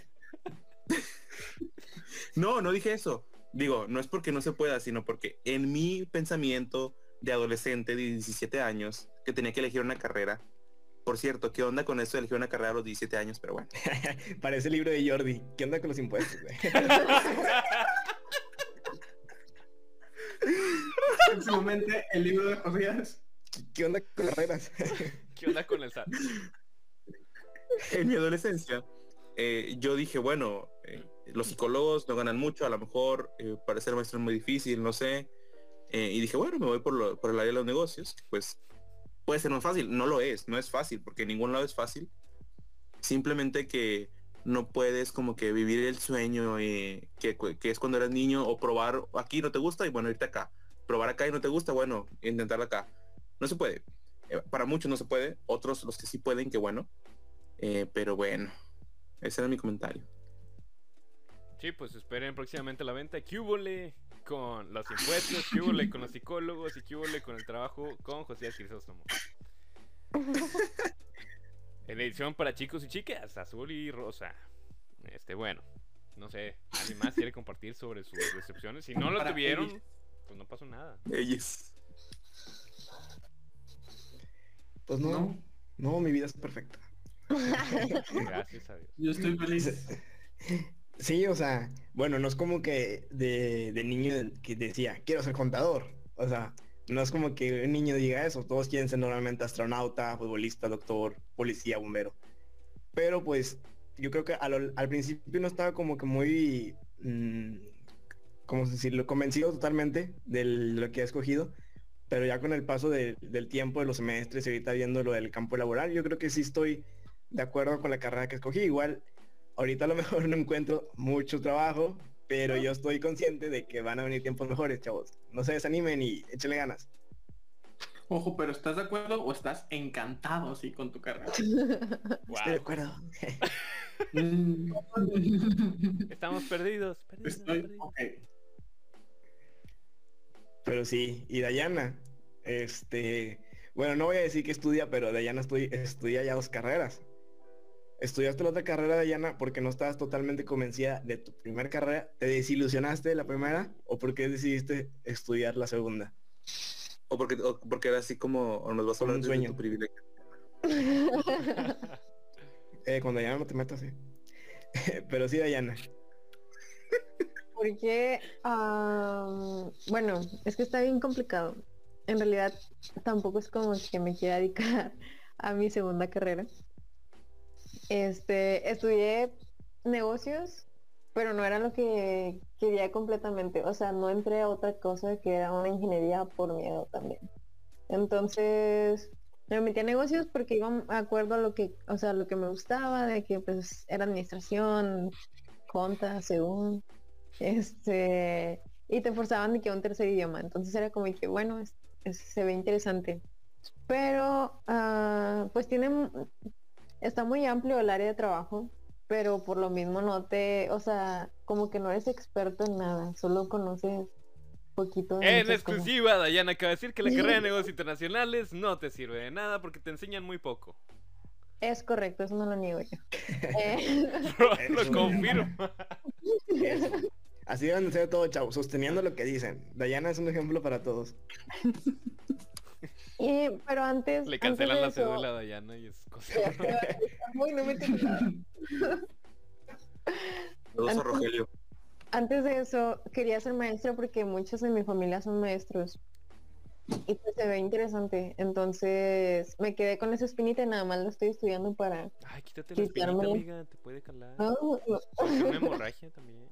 no, no dije eso. Digo, no es porque no se pueda, sino porque en mi pensamiento de adolescente de 17 años, que tenía que elegir una carrera. Por cierto, ¿qué onda con eso de elegir una carrera a los 17 años? Pero bueno. Parece el libro de Jordi. ¿Qué onda con los impuestos? Próximamente el libro de Josías. ¿Qué onda con carreras? ¿Qué onda con el SAT? en mi adolescencia, eh, yo dije, bueno, eh, los psicólogos no ganan mucho, a lo mejor eh, para ser maestro es muy difícil, no sé. Eh, y dije, bueno, me voy por, lo- por el área de los negocios, pues puede ser más fácil. No lo es, no es fácil, porque en ningún lado es fácil. Simplemente que no puedes como que vivir el sueño eh, que, que es cuando eras niño o probar aquí no te gusta y bueno, irte acá. Probar acá y no te gusta, bueno, intentar acá. No se puede. Eh, para muchos no se puede, otros los que sí pueden, que bueno. Eh, pero bueno, ese era mi comentario. Sí, pues esperen próximamente la venta. Cúbole con los impuestos, Cúbole con los psicólogos y Cúbole con el trabajo con José Crisóstomo. En edición para chicos y chicas, azul y rosa. Este, bueno, no sé, ¿alguien más quiere compartir sobre sus decepciones? Si no lo tuvieron. Pues no pasó nada. Ellos. Pues no, No. no, mi vida es perfecta. Gracias a Dios. Yo estoy feliz. Sí, o sea, bueno, no es como que de, de niño que decía, quiero ser contador. O sea, no es como que un niño diga eso. Todos quieren ser normalmente astronauta, futbolista, doctor, policía, bombero. Pero pues yo creo que al principio no estaba como que muy, mm, ¿cómo decirlo? Convencido totalmente de lo que he escogido. Pero ya con el paso de- del tiempo, de los semestres y ahorita viendo lo del campo laboral, yo creo que sí estoy de acuerdo con la carrera que escogí. Igual ahorita a lo mejor no encuentro mucho trabajo, pero yo estoy consciente de que van a venir tiempos mejores, chavos. No se desanimen y échenle ganas. Ojo, pero ¿estás de acuerdo o estás encantado así con tu carrera? Wow. Estoy de acuerdo. Mm. Estamos perdidos. perdidos, Estoy, perdidos. ok. Pero sí, y Dayana, este, bueno, no voy a decir que estudia, pero Dayana estoy, estudia ya dos carreras. ¿Estudiaste la otra carrera, Dayana, porque no estabas totalmente convencida de tu primera carrera? ¿Te desilusionaste de la primera? ¿O por qué decidiste estudiar la segunda? O porque, o porque era así como o nos vas a hablar un de sueño. tu privilegio. Eh, con Dayana no te metas, sí. pero sí, Dayana. Porque, am, bueno, es que está bien complicado. En realidad, tampoco es como que me quiera dedicar a mi segunda carrera. Este, estudié negocios, pero no era lo que quería completamente. O sea, no entré a otra cosa que era una ingeniería por miedo también. Entonces, me metí a negocios porque iba de acuerdo a lo que, o sea, lo que me gustaba, de que pues era administración, conta, según. Este, y te forzaban de que un tercer idioma. Entonces era como que, bueno, es- es- se ve interesante. Pero, ah, pues tiene, está muy amplio el área de trabajo, pero por lo mismo no te, o sea, como que no eres experto en nada, solo conoces poquito de En muchas cosas. exclusiva, Dayana acaba de decir que la carrera de negocios internacionales no te sirve de nada porque te enseñan muy poco. Es correcto, eso no lo niego yo. Eh, Lo confirmo. Así deben de ser todo, chavos, sosteniendo lo que dicen. Dayana es un ejemplo para todos. y, pero antes... Le antes cancelan de la eso- cédula a Dayana y es cosa. Uy, no me. Saludos a Antes- Rogelio. Antes de eso, quería ser maestra porque muchos de mi familia son maestros. Y pues se ve interesante. Entonces me quedé con esa espinita y nada más lo estoy estudiando para... Ay, quítate la espinita, Quitarme. amiga, te puede calar. No, no. Una hemorragia también.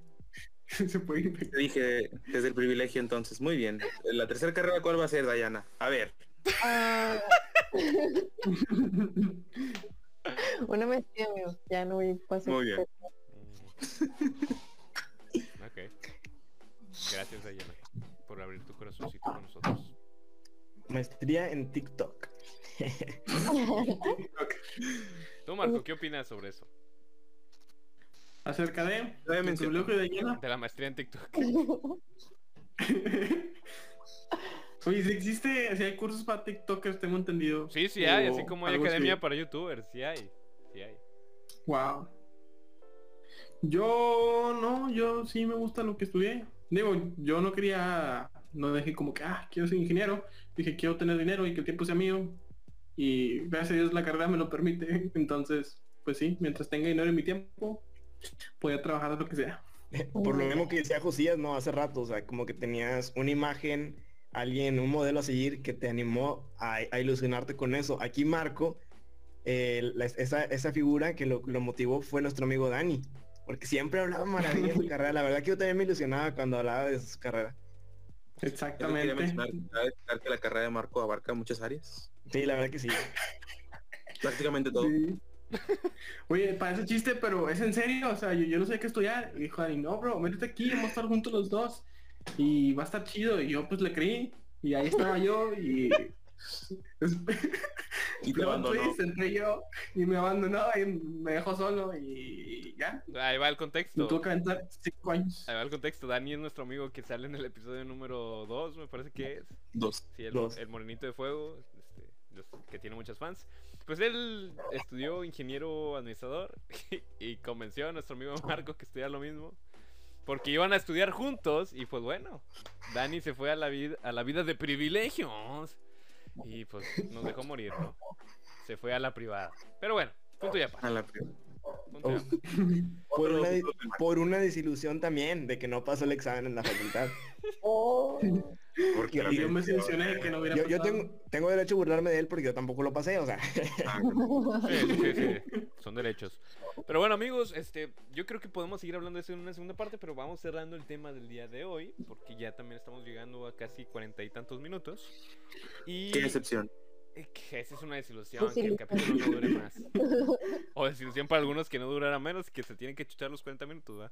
Se puede infectar. Te dije desde el privilegio entonces. Muy bien. La tercera carrera, ¿cuál va a ser, Dayana? A ver. Ah, una maestría, amigo. Ya no voy a pasar. Muy bien. Mm. Ok. Gracias, Dayana, por abrir tu corazoncito con nosotros. Maestría en TikTok. Tú, Marco, ¿qué opinas sobre eso? Acerca de... Lo había ¿El mencionado. privilegio de Diana? De la maestría en TikTok. Oye, si existe, si hay cursos para TikTokers, tengo entendido. Sí, sí hay, así como hay academia así. para youtubers, sí hay. Sí hay. Wow. Yo no, yo sí me gusta lo que estudié. Digo, yo no quería, no dejé como que, ah, quiero ser ingeniero. Dije, quiero tener dinero y que el tiempo sea mío. Y gracias a Dios la carrera me lo permite. Entonces, pues sí, mientras tenga dinero en mi tiempo, voy a trabajar de lo que sea. Por lo mismo que decía Josías, no, hace rato, o sea, como que tenías una imagen, alguien, un modelo a seguir que te animó a, a ilusionarte con eso. Aquí Marco, eh, la- esa, esa figura que lo, lo motivó fue nuestro amigo Dani, porque siempre hablaba maravillas de su carrera. La verdad que yo también me ilusionaba cuando hablaba de su carrera. Exactamente. mencionar que la carrera de Marco abarca muchas áreas. Sí, la verdad que sí. Prácticamente todo. Sí. Oye, parece chiste, pero es en serio, o sea, yo, yo no sé qué estudiar. Y dijo Dani, no, bro, métete aquí, vamos a estar juntos los dos. Y va a estar chido. Y yo pues le creí. Y ahí estaba yo y... Y te Plot abandonó. twist, entré yo y me abandonó y me dejó solo y ya. Ahí va el contexto. tuvo que aventar cinco años. Ahí va el contexto. Dani es nuestro amigo que sale en el episodio número 2, me parece que es. Dos. Sí, el, Dos. el morenito de fuego, este, los- que tiene muchos fans. Pues él estudió ingeniero administrador y convenció a nuestro amigo Marco que estudiara lo mismo. Porque iban a estudiar juntos y pues bueno, Dani se fue a la vida, a la vida de privilegios y pues nos dejó morir, ¿no? Se fue a la privada. Pero bueno, punto ya A la aparte. Por una, por una desilusión también de que no pasó el examen en la facultad. Porque Yo- yo me de que no hubiera Yo, yo tengo, tengo derecho a burlarme de él porque yo tampoco lo pasé, o sea. Ah, Sí, sí, sí, sí, son derechos. Pero bueno, amigos, este, yo creo que podemos seguir hablando de eso en una segunda parte, pero vamos cerrando el tema del día de hoy, porque ya también estamos llegando a casi cuarenta y tantos minutos. Y Qué decepción. eh, esa es una desilusión, que el capítulo no dure más. O desilusión para algunos que no durara menos, que se tienen que chuchar los 40 minutos, ¿verdad?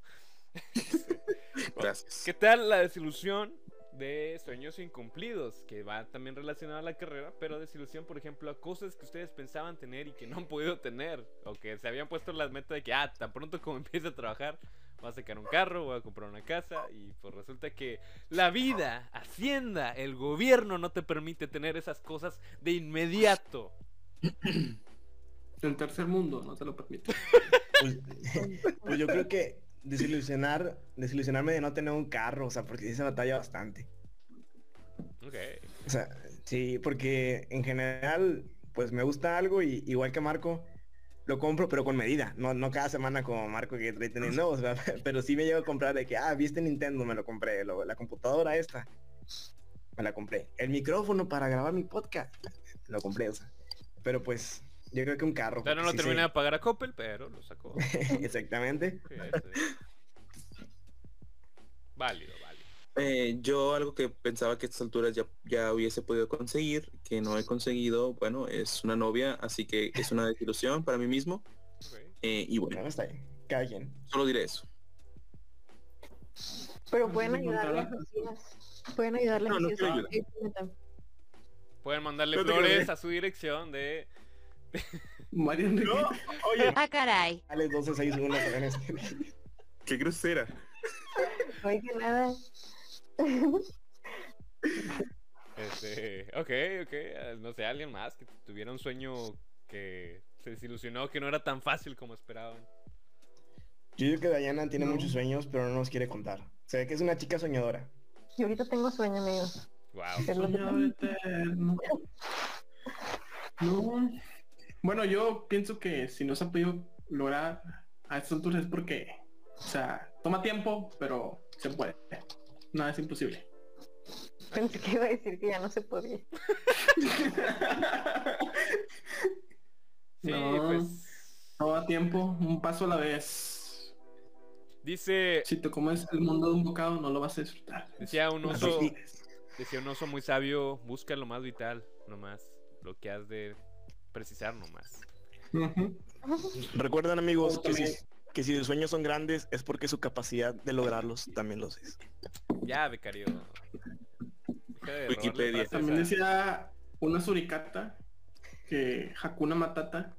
Gracias. ¿Qué tal la desilusión de sueños incumplidos? Que va también relacionada a la carrera, pero desilusión, por ejemplo, a cosas que ustedes pensaban tener y que no han podido tener. O que se habían puesto las metas de que, ah, tan pronto como empiece a trabajar, voy a sacar un carro, voy a comprar una casa. Y pues resulta que la vida, Hacienda, el gobierno no te permite tener esas cosas de inmediato. El tercer mundo no te lo permite. Pues, pues yo creo que desilusionar, desilusionarme de no tener un carro, o sea, porque sí se batalla bastante. Ok. O sea, sí, porque en general, pues me gusta algo y igual que Marco, lo compro, pero con medida. No, no cada semana como Marco que trae tenis nuevos, ¿verdad? pero sí me llevo a comprar de que, ah, viste Nintendo, me lo compré. lo- la computadora esta, me la compré. El micrófono para grabar mi podcast, lo compré, o sea. Pero pues, yo creo que un carro. Ya no lo sí terminé de pagar a Coppel, pero lo sacó. se- Exactamente. Sí, sí. Válido, válido. Eh, yo algo que pensaba que a estas alturas ya, ya hubiese podido conseguir, que no he conseguido, bueno, es una novia, así que es una desilusión para mí mismo. Ok. Eh, y bueno, está bien. Cada quien. solo diré eso. Pero Pues pueden ayudarle a encontrarla. Josías. Pueden ayudarle a No, no. Pueden mandarle flores a su dirección de. María Enriqueta. Oye, Ah, caray. Dale 12, 6, 1, qué grosera. Oiga, nada. Este. Ok, ok. eh, No sé, alguien más que tuviera un sueño que se desilusionó, que no era tan fácil como esperaban. Yo digo que Dayana tiene No. muchos sueños, pero no nos quiere contar. Se ve que es una chica soñadora. Yo ahorita tengo sueño, amigos. Wow. Soñador eterno. No. Bueno, yo pienso que si no se ha podido lograr a estas alturas es porque, o sea, toma tiempo, pero se puede. Nada es imposible. Pensé que iba a decir que ya no se podía. Sí, No. pues. Toma tiempo, un paso a la vez. Dice. Si te comes el mundo de un bocado, no lo vas a disfrutar. Decía un oso. Decía un oso muy sabio. Busca lo más vital, nomás. Lo que has de precisar nomás. Ujú. Recuerdan amigos que si, También. que si sus sueños son grandes es porque su capacidad de lograrlos también los es. Ya, becario. De Wikipedia. También decía una suricata que Hakuna Matata.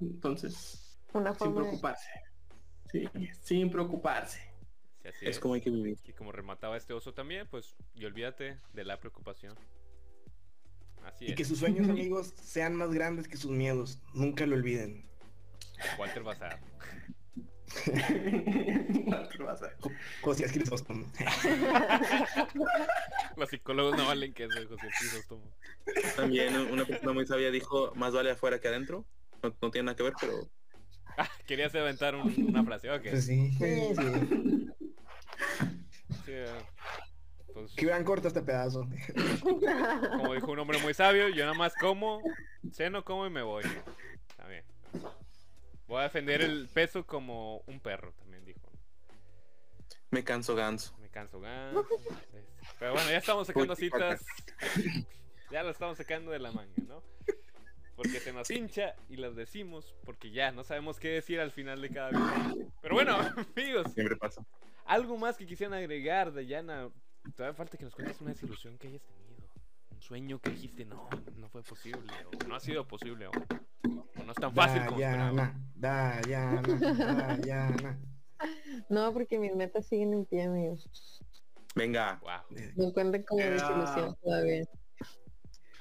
Entonces, Una sin preocuparse. Sí, sin preocuparse. Sí, así Es como hay que vivir. Y como remataba este oso también, pues, y olvídate de la preocupación. Así Y es. que sus sueños, amigos, sean más grandes que sus miedos. Nunca lo olviden. Walter Bazar. Vas a- José Crisóstomo. Los psicólogos no valen que eso, José Crisóstomo. También una persona muy sabia dijo, más vale afuera que adentro. No, no tiene nada que ver, pero Ah, querías aventar un- una frase, ok. Pues sí. Sí. sí. Sí, pues, Que vean corto este pedazo. como dijo un hombre muy sabio, yo nada más como, ceno, como y me voy. Está bien. Voy a defender el peso como un perro, también dijo. me canso ganso. Me canso ganso. Pero bueno, ya estamos sacando citas. Ya lo estamos sacando de la manga, ¿no? Porque se nos hincha y las decimos porque ya no sabemos qué decir al final de cada video. Pero bueno, amigos, Siempre pasa. algo más que quisieran agregar, Dayana. Todavía falta que nos cuentes una desilusión que hayas tenido. Un sueño que dijiste, no, no fue posible. O no ha sido posible. O, o no es tan fácil como. Dayana, Dayana, Dayana. No, porque mis metas siguen en pie, amigos. Venga. Wow. No cuentan como Era- desilusión todavía.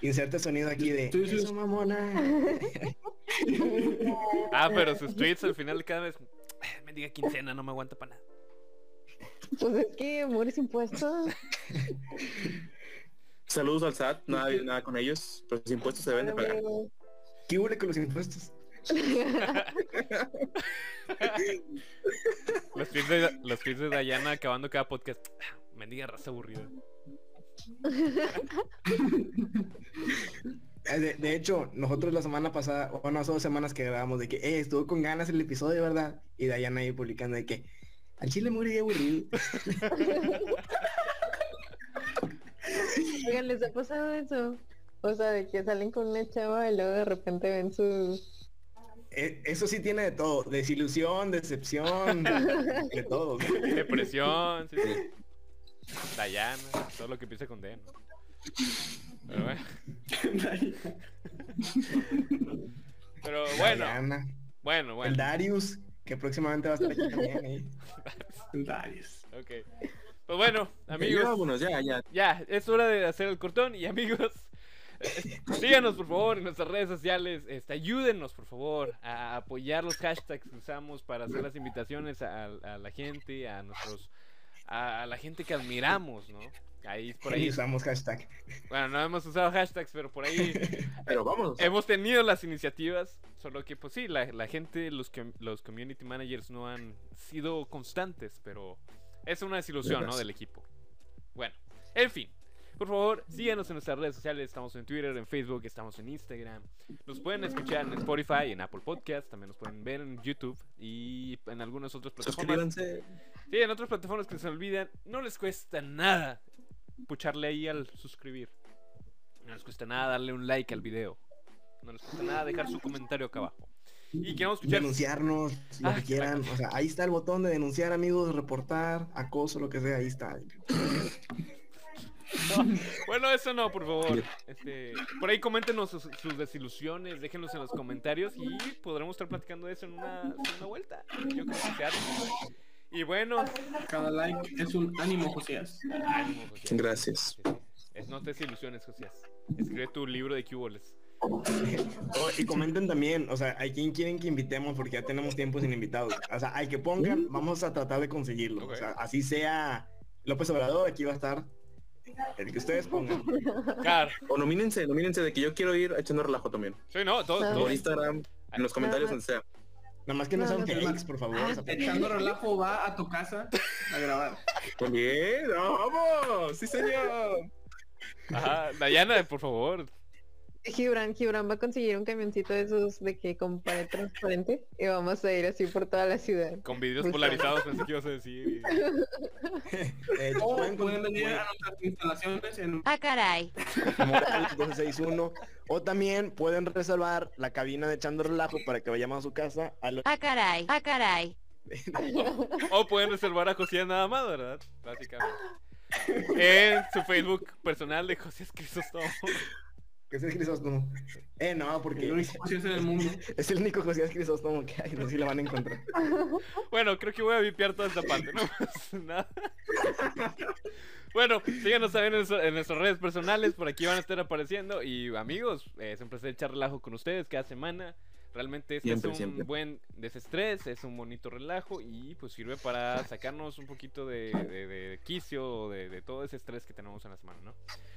Inserte sonido aquí de eso mamona. Ah, pero sus tweets al final de cada vez. Me diga quincena, no me aguanta para nada. Pues es que amores impuestos. Saludos al SAT, nada, nada con ellos. Los impuestos se deben de pagar. ¿Qué huele con los impuestos? Los tweets de, los tweets de Dayana acabando cada podcast. Ah, Mendiga raza aburrida. De, de hecho, nosotros la semana pasada, bueno, hace dos semanas que grabamos de que, eh, estuvo con ganas el episodio, ¿verdad? Y Dayana ahí publicando de que, al chile muy aburrido. Oigan, ¿les ha pasado eso? O sea, de que salen con una chava y luego de repente ven sus... Eh, eso sí tiene de todo, desilusión, decepción, de todo. Depresión, sí, sí. Dayana, todo lo que empieza con D, ¿no? Pero bueno. Pero bueno, Dayana, bueno, el bueno. Darius, que próximamente va a estar aquí también. ¿eh? Darius. Ok. Pues bueno, Ya, amigos. vámonos, ya, ya. Ya, es hora de hacer el cortón y amigos, síganos por favor en nuestras redes sociales, este, ayúdenos por favor a apoyar los hashtags que usamos para hacer las invitaciones a, a la gente, a nuestros, a, a la gente que admiramos, ¿no? Ahí por Ahí usamos hashtag. bueno, no hemos usado hashtags, pero por ahí Pero vámonos. hemos tenido las iniciativas, solo que pues sí, la, la gente, los, los community managers no han sido constantes, pero es una desilusión, ¿no? Del equipo. Bueno, en fin. Por favor, síganos en nuestras redes sociales. Estamos en Twitter, en Facebook, estamos en Instagram. Nos pueden escuchar en Spotify, en Apple Podcast. También nos pueden ver en YouTube y en algunas otras plataformas. Suscríbanse. Sí, en otras plataformas que se olvidan. No les cuesta nada pucharle ahí al suscribir. No les cuesta nada darle un like al video. No les cuesta nada dejar su comentario acá abajo. Y queremos escuchar. Denunciarnos, lo Ah, que quieran. O sea, ahí está el botón de denunciar, amigos, reportar, acoso, lo que sea, ahí está. Bueno, eso no, por favor. Este, por ahí coméntenos sus, sus desilusiones, déjenlos en los comentarios y podremos estar platicando de eso en una segunda vuelta. Yo creo que se hace. Y bueno, Cada like es un ánimo, Josías. ánimo, Josías. Gracias. Es, no te desilusiones, Josías. Escribe tu libro de cuboles. Oh, y comenten también, o sea, a quién quieren que invitemos porque ya tenemos tiempo sin invitados. O sea, al que pongan, vamos a tratar de conseguirlo. O sea, así sea López Obrador, aquí va a estar el que ustedes pongan. Claro. O nomínense, nomínense de que yo quiero ir echando relajo también. Sí, no, todo, todo- Por Instagram, en los comentarios, donde sea. Nada más que no No, sean no. fakes, por favor. sea, Echando relajo va a tu casa a grabar. ¡no, vamos, sí señor. Ajá, Dayana, por favor. Gibran, Gibran va a conseguir un camioncito de esos de que con pared transparente y vamos a ir así por toda la ciudad. Con videos Justo. polarizados, pensé que ibas a decir. de hecho, O pueden, pueden venir a nuestras instalaciones en Ah, caray. Morales 1261 o también pueden reservar la cabina de echando relajo para que vayamos a su casa al Ah, caray. Ah, caray. O pueden reservar a Josías nada más, ¿verdad? Básicamente. En su Facebook personal de Josías Crisóstomo. Que es el Crisóstomo. Eh, no, porque El único Josías en el mundo. es el único José Crisóstomo que hay, no sé si lo van a encontrar. Bueno, creo que voy a vipiar toda esta parte, no pasa nada. Bueno, síganos también en, en nuestras redes personales, por aquí van a estar apareciendo. Y amigos, eh, es un placer echar relajo con ustedes cada semana. Realmente este Siempre, es un siempre. buen desestrés, es un bonito relajo y pues sirve para sacarnos un poquito de, de- de quicio o de, de todo ese estrés que tenemos en la semana, ¿no?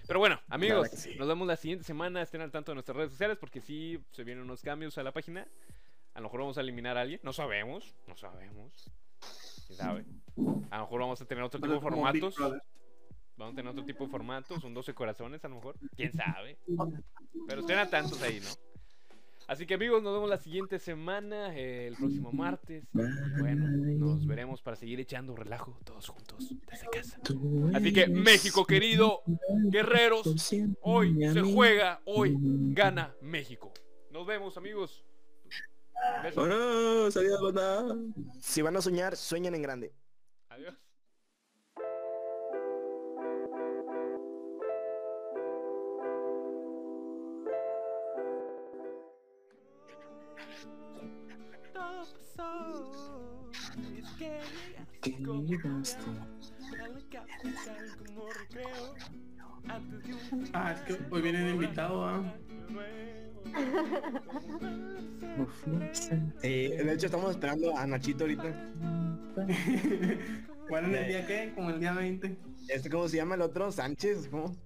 Pero bueno, amigos, sí. nos vemos la siguiente semana. Estén al tanto de nuestras redes sociales porque sí se vienen unos cambios a la página. A lo mejor vamos a eliminar a alguien, no sabemos, no sabemos. ¿Quién sabe? A lo mejor vamos a tener otro tipo de formatos. Vamos a tener otro tipo de formatos, un 12 corazones a lo mejor. ¿Quién sabe? Pero estén atentos ahí, ¿no? Así que amigos, nos vemos la siguiente semana, eh, el próximo martes. Y bueno, nos veremos para seguir echando relajo todos juntos desde casa. Así que México querido, guerreros, hoy se juega, hoy gana México. Nos vemos amigos. Besos. Banda. Si van a soñar, sueñen en grande. Adiós. Es que Que llegaste como llegaste. a la capital como recreo, antes de un Ah, es que hoy viene de invitado, ¿ah? Eh, de hecho, estamos esperando a Nachito ahorita. ¿Cuál en el día qué? Como el día 20. Este, ¿cómo se llama el otro? Sánchez, ¿cómo?